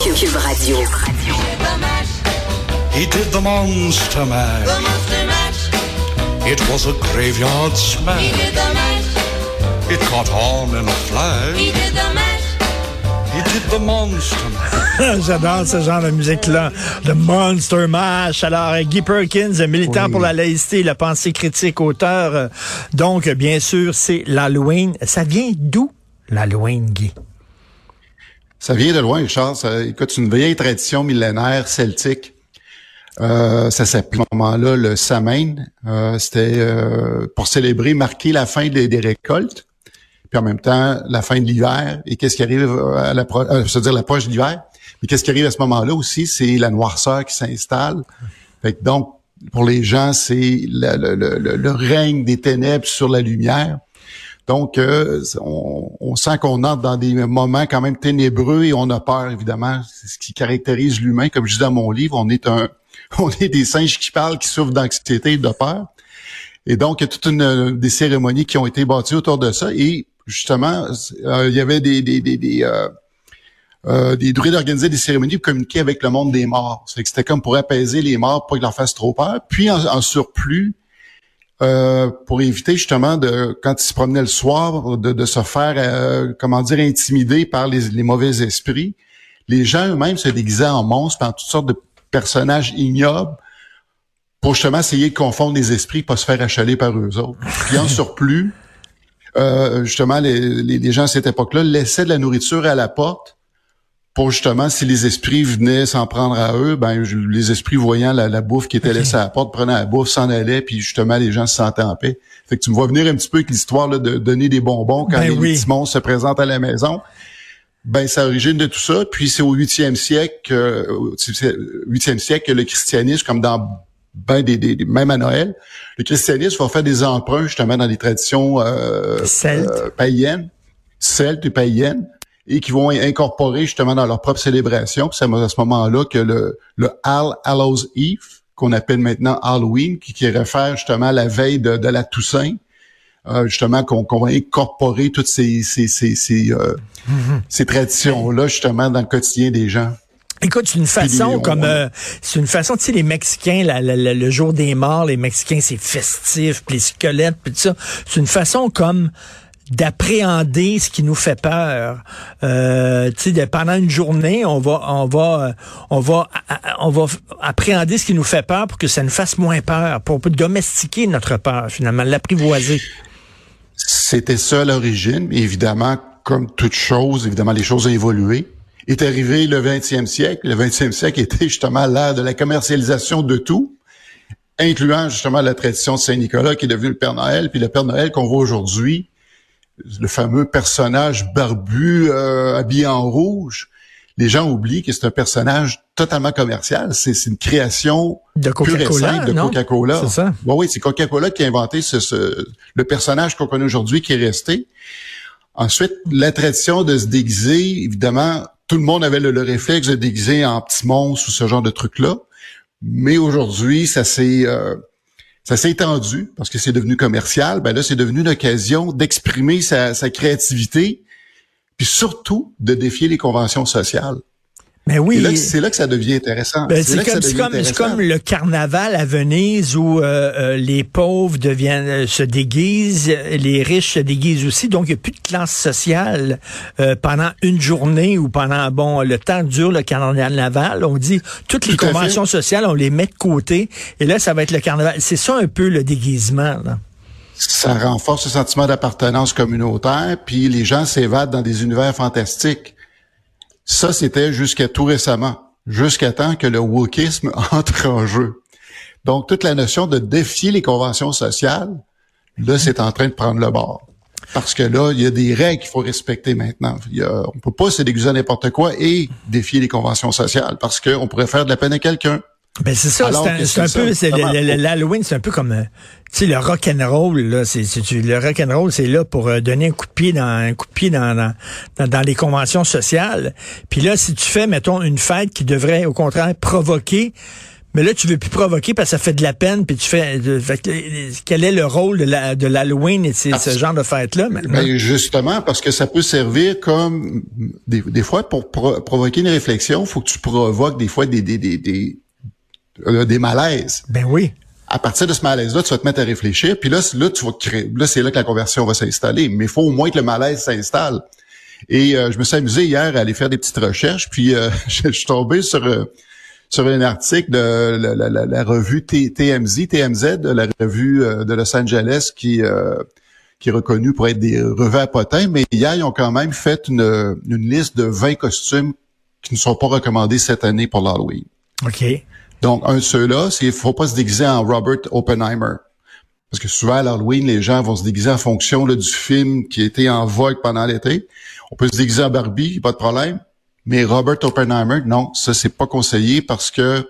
Cube Radio. He did the monster mash. The monster mash. It was a graveyard smash. He did the mash. It caught on in a flash. He did the mash. He did the monster mash. J'adore ce genre de musique-là. Le Monster Mash. Alors, euh, Guy Perkins, militant Oui. pour la laïcité, la pensée critique, auteur. euh, Donc, bien sûr, c'est l'Halloween. Ça vient d'où, l'Halloween, Guy? Ça vient de loin, Charles. Ça, écoute, c'est une vieille tradition millénaire celtique. Euh, ça s'appelait à ce moment-là le Samhain. Euh, C'était euh, pour célébrer, marquer la fin des, récoltes, puis en même temps la fin de l'hiver. Et qu'est-ce qui arrive à la, euh, je veux dire l'approche de l'hiver. Mais qu'est-ce qui arrive à ce moment-là aussi, c'est la noirceur qui s'installe. Fait que donc, pour les gens, c'est le, le- le- le règne des ténèbres sur la lumière. Donc, euh, on, sent qu'on entre dans des moments quand même ténébreux et on a peur, évidemment. C'est ce qui caractérise l'humain. Comme je dis dans mon livre, on est un, on est des singes qui parlent, qui souffrent d'anxiété et de peur. Et donc, il y a toute une des cérémonies qui ont été bâties autour de ça. Et justement, euh, il y avait des des des, des, euh, euh, des druides organisaient des cérémonies pour communiquer avec le monde des morts. Fait que c'était comme pour apaiser les morts, pour qu'ils leur fassent trop peur. Puis en surplus, euh, pour éviter justement de quand ils se promenaient le soir de, de se faire euh, comment dire intimider par les, les mauvais esprits. Les gens eux-mêmes se déguisaient en monstres, en toutes sortes de personnages ignobles pour justement essayer de confondre les esprits, pas se faire achaler par eux autres. Puis en surplus, euh, justement, les, les, les gens à cette époque-là laissaient de la nourriture à la porte pour justement, si les esprits venaient s'en prendre à eux, ben je- les esprits voyant la, la bouffe qui était laissée à la porte, prenaient la bouffe, s'en allaient, puis justement, les gens se sentaient en paix. Fait que tu me vois venir un petit peu avec l'histoire là, de donner des bonbons quand Ben les oui. petits monstres se présentent à la maison. Ben, c'est l'origine de tout ça. Puis c'est au huitième siècle, euh, siècle que le christianisme, comme dans ben des, des- des- même à Noël, le christianisme va faire des emprunts justement dans les traditions euh, Celtes. euh, païennes, celtes et païennes, et qui vont incorporer justement dans leur propre célébration. Puis c'est à ce moment-là que le, le All Hallows Eve, qu'on appelle maintenant Halloween, qui, qui réfère justement à la veille de, de la Toussaint, euh, justement qu'on va incorporer toutes ces ces ces ces, euh, ces traditions-là justement dans le quotidien des gens. Écoute, c'est une façon on- comme on- euh, c'est une façon, tu sais, les Mexicains, la- la- la- le jour des morts, les Mexicains, c'est festif, puis les squelettes, puis tout ça. C'est une façon comme d'appréhender ce qui nous fait peur. Euh, tu sais, pendant une journée, on va, on va, on va, on va appréhender ce qui nous fait peur pour que ça nous fasse moins peur, pour domestiquer notre peur finalement, l'apprivoiser. C'était ça l'origine, évidemment, comme toute chose, évidemment, les choses ont évolué. Est arrivé le 20e siècle. Le 20e siècle était justement l'ère de la commercialisation de tout, incluant justement la tradition de Saint-Nicolas qui est devenu le Père Noël, puis le Père Noël qu'on voit aujourd'hui, le fameux personnage barbu euh, habillé en rouge. Les gens oublient que c'est un personnage totalement commercial. C'est une création De Coca-Cola, de? Coca-Cola. C'est ça. Oui, oui, c'est Coca-Cola qui a inventé ce, ce- le personnage qu'on connaît aujourd'hui qui est resté. Ensuite, la tradition de se déguiser, évidemment, tout le monde avait le, le réflexe de déguiser en petit monstre ou ce genre de truc-là. Mais aujourd'hui, ça s'est euh, ça s'est étendu parce que c'est devenu commercial. Ben là, c'est devenu une occasion d'exprimer sa, sa créativité, puis surtout de défier les conventions sociales. Mais oui. Et là, c'est là que ça devient intéressant. Ben, c'est comme, comme, comme le carnaval à Venise où euh, euh, les pauvres deviennent euh, se déguisent, les riches se déguisent aussi. Donc il n'y a plus de classe sociale euh, pendant une journée ou pendant bon le temps dure le carnaval. On dit toutes les Tout conventions sociales, on les met de côté. Et là, ça va être le carnaval. C'est ça un peu le déguisement. Là. ça renforce le sentiment d'appartenance communautaire, puis les gens s'évadent dans des univers fantastiques. Ça, c'était jusqu'à tout récemment, jusqu'à temps que le wokisme entre en jeu. Donc, toute la notion de défier les conventions sociales, là, c'est en train de prendre le bord. Parce que là, il y a des règles qu'il faut respecter maintenant. Il y a, on peut pas se déguiser à n'importe quoi et défier les conventions sociales parce qu'on pourrait faire de la peine à quelqu'un. Ben c'est ça, c'est un, peu, c'est l'Halloween, c'est un peu comme, euh, tu sais, le rock and roll là, c'est, le rock and roll, c'est là pour euh, donner un coup de pied dans un coup de pied dans dans, dans, dans les conventions sociales. Puis là, si tu fais, mettons, une fête qui devrait au contraire provoquer, mais là, tu veux plus provoquer parce que ça fait de la peine, puis tu fais, euh, fait quel est le rôle de la de l'Halloween et de ce genre de fête là maintenant? Ben justement, parce que ça peut servir comme des, des fois pour pro- provoquer une réflexion, faut que tu provoques des fois des des des des, euh, des malaises. Ben oui. À partir de ce malaise-là, tu vas te mettre à réfléchir, puis là, là tu vas créer, là c'est là que la conversion va s'installer. Mais il faut au moins que le malaise s'installe. Et euh, je me suis amusé hier à aller faire des petites recherches, puis euh, je, je suis tombé sur euh, sur un article de la, la- la- la revue T- TMZ, TMZ, la revue euh, de Los Angeles qui euh, qui est reconnue pour être des revues à potins, mais hier, ils ont quand même fait une, une liste de 20 costumes qui ne sont pas recommandés cette année pour l'Halloween. OK. Donc, un de ceux-là, c'est qu'il faut pas se déguiser en Robert Oppenheimer. Parce que souvent, à l'Halloween, les gens vont se déguiser en fonction là, du film qui été en vogue pendant l'été. On peut se déguiser en Barbie, pas de problème. Mais Robert Oppenheimer, non, ça, c'est pas conseillé parce que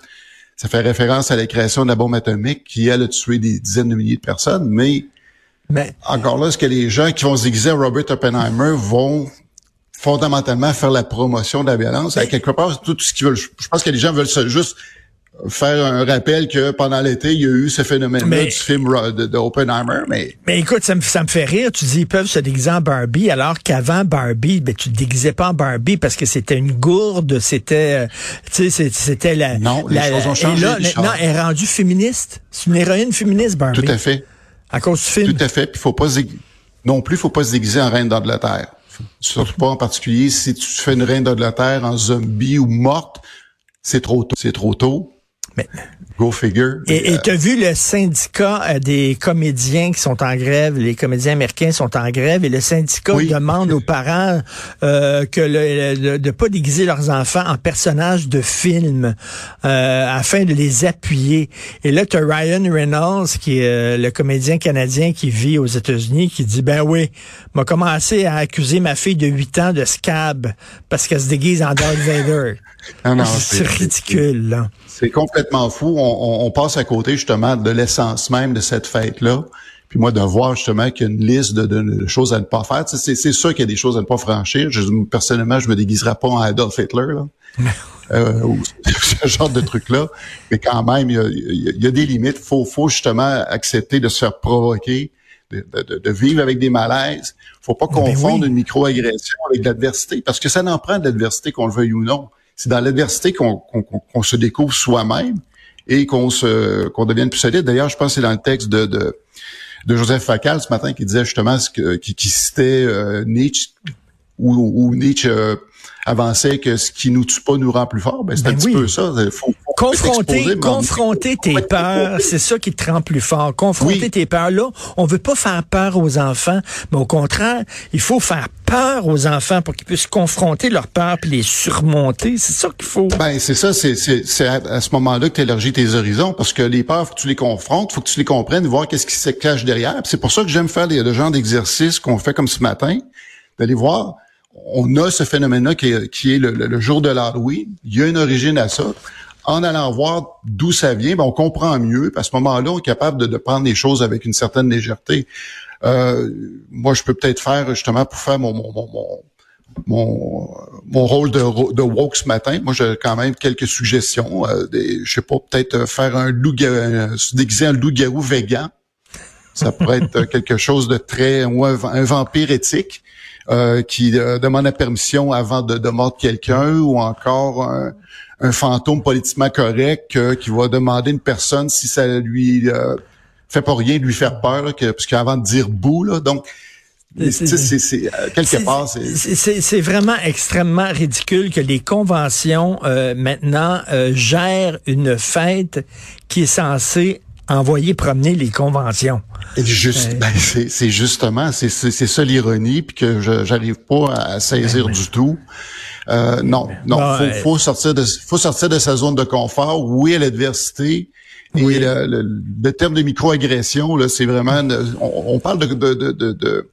ça fait référence à la création de la bombe atomique qui, elle, a tué des dizaines de milliers de personnes. Mais Mais encore là, est-ce que les gens qui vont se déguiser en Robert Oppenheimer vont fondamentalement faire la promotion de la violence? À quelque part, tout ce qu'ils veulent, je je pense que les gens veulent se- juste faire un rappel que pendant l'été, il y a eu ce phénomène-là du film de, de Oppenheimer, mais Mais écoute, ça me, ça me fait rire. Tu dis, ils peuvent se déguiser en Barbie, alors qu'avant Barbie, ben, tu te déguisais pas en Barbie parce que c'était une gourde, c'était, euh, tu sais, c'était la... Non, les la- choses ont et changé, là, Richard. maintenant, elle est rendue féministe. C'est une héroïne féministe, Barbie. tout à fait. À cause du film. Tout à fait. Puis faut pas se non plus, faut pas se déguiser en reine d'Angleterre. Surtout pas en particulier si tu fais une reine d'Angleterre en zombie ou morte, c'est trop tôt. C'est trop tôt. Mais- Go figure. Et Euh, tu as vu le syndicat euh, des comédiens qui sont en grève, les comédiens américains sont en grève, et le syndicat Oui. demande aux parents euh, que le, le- de pas déguiser leurs enfants en personnages de films euh, afin de les appuyer. Et là, tu as Ryan Reynolds, qui est euh, le comédien canadien qui vit aux États-Unis, qui dit, ben oui, m'a commencé à accuser ma fille de 8 ans de scab parce qu'elle se déguise en Darth Vader. non, C'est ridicule. C'est complètement fou. On, on- on passe à côté justement de l'essence même de cette fête-là. Puis moi, de voir justement qu'il y a une liste de, de- de choses à ne pas faire. C'est c'est sûr qu'il y a des choses à ne pas franchir. Je, personnellement, je me déguiserai pas en Adolf Hitler. Là. Euh, ou ce genre de truc-là. Mais quand même, il y a, il y a- il y a des limites. faut, faut justement accepter de se faire provoquer, de, de- de vivre avec des malaises. faut pas Ben confondre oui. une micro-agression avec l'adversité, parce que ça n'en prend de l'adversité, qu'on le veuille ou non. C'est dans l'adversité qu'on- qu'on- qu'on se découvre soi-même et qu'on se qu'on devienne plus solide. D'ailleurs, je pense que c'est dans le texte de, de, de Joseph Facal ce matin qui disait justement ce que, qui, qui citait euh, Nietzsche où, où Nietzsche euh, avançait que ce qui nous tue pas nous rend plus fort. Ben, c'est Ben un petit peu ça. Faut, faut Confronter, tes peurs, c'est ça qui te rend plus fort. Confronter Oui. tes peurs là, on veut pas faire peur aux enfants, mais au contraire, il faut faire peur aux enfants pour qu'ils puissent confronter leurs peurs puis les surmonter. C'est ça qu'il faut. Ben c'est ça, c'est c'est c'est à, à ce moment-là que tu élargis tes horizons parce que les peurs, faut que tu les confrontes, faut que tu les comprennes, voir qu'est-ce qui se cache derrière. Puis C'est pour ça que j'aime faire les, le genre d'exercice qu'on fait comme ce matin, d'aller voir. On a ce phénomène-là qui est, le, jour de l'Halloween. Il y a une origine à ça. En allant voir d'où ça vient, ben on comprend mieux. À ce moment-là, on est capable de, prendre les choses avec une certaine légèreté. Euh, moi, je peux peut-être faire justement pour faire mon, mon, mon, mon- mon, rôle de, de woke ce matin. Moi, j'ai quand même quelques suggestions. Euh, je sais pas, peut-être euh, faire un loup se déguiser en loup-garou végan. Ça pourrait être euh, quelque chose de très, ou un vampire éthique. Euh, qui euh, demande la permission avant de, de mordre quelqu'un, ou encore un, un fantôme politiquement correct euh, qui va demander une personne si ça lui euh, fait pas rien de lui faire peur, là, que, parce qu'avant de dire bout, là, donc C'est- quelque part, c'est vraiment extrêmement ridicule que les conventions euh, maintenant euh, gèrent une fête qui est censée envoyer promener les conventions. Juste, Ouais. ben, c'est c'est justement, c'est c'est c'est ça l'ironie, puis que je j'arrive pas à saisir du tout. Euh, non, non, Bon, faut, euh, faut sortir de faut sortir de sa zone de confort. Oui, à l'adversité. Et Oui. le, le- le terme de microagression, là, c'est vraiment, on, on parle de, de, de, de- de-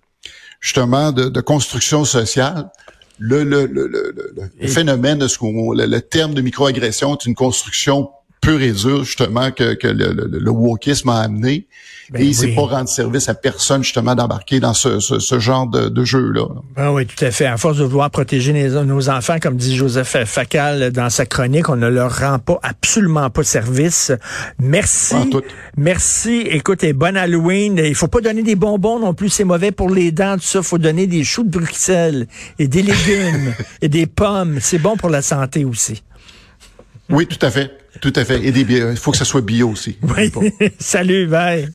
justement de, de construction sociale. Le, le, le, le, le- le phénomène de ce qu'on, le, le terme de microagression est une construction pure et dure, justement, que, que le, le, le wokisme a amené. Ben et oui. pas rendre service à personne, justement, d'embarquer dans ce, ce, ce genre de, de jeu-là. Ah oui, tout à fait. À force de vouloir protéger les- nos enfants, comme dit Joseph Facal dans sa chronique, on ne leur rend pas absolument pas service. Merci. Pas en tout. Merci. Écoute, et bonne Halloween. Il faut pas donner des bonbons non plus, c'est mauvais pour les dents, tout ça. faut donner des choux de Bruxelles et des légumes et des pommes. C'est bon pour la santé aussi. Oui, tout à fait. Tout à fait. Et des bio- il faut que ça soit bio aussi. Oui. Salut, bye.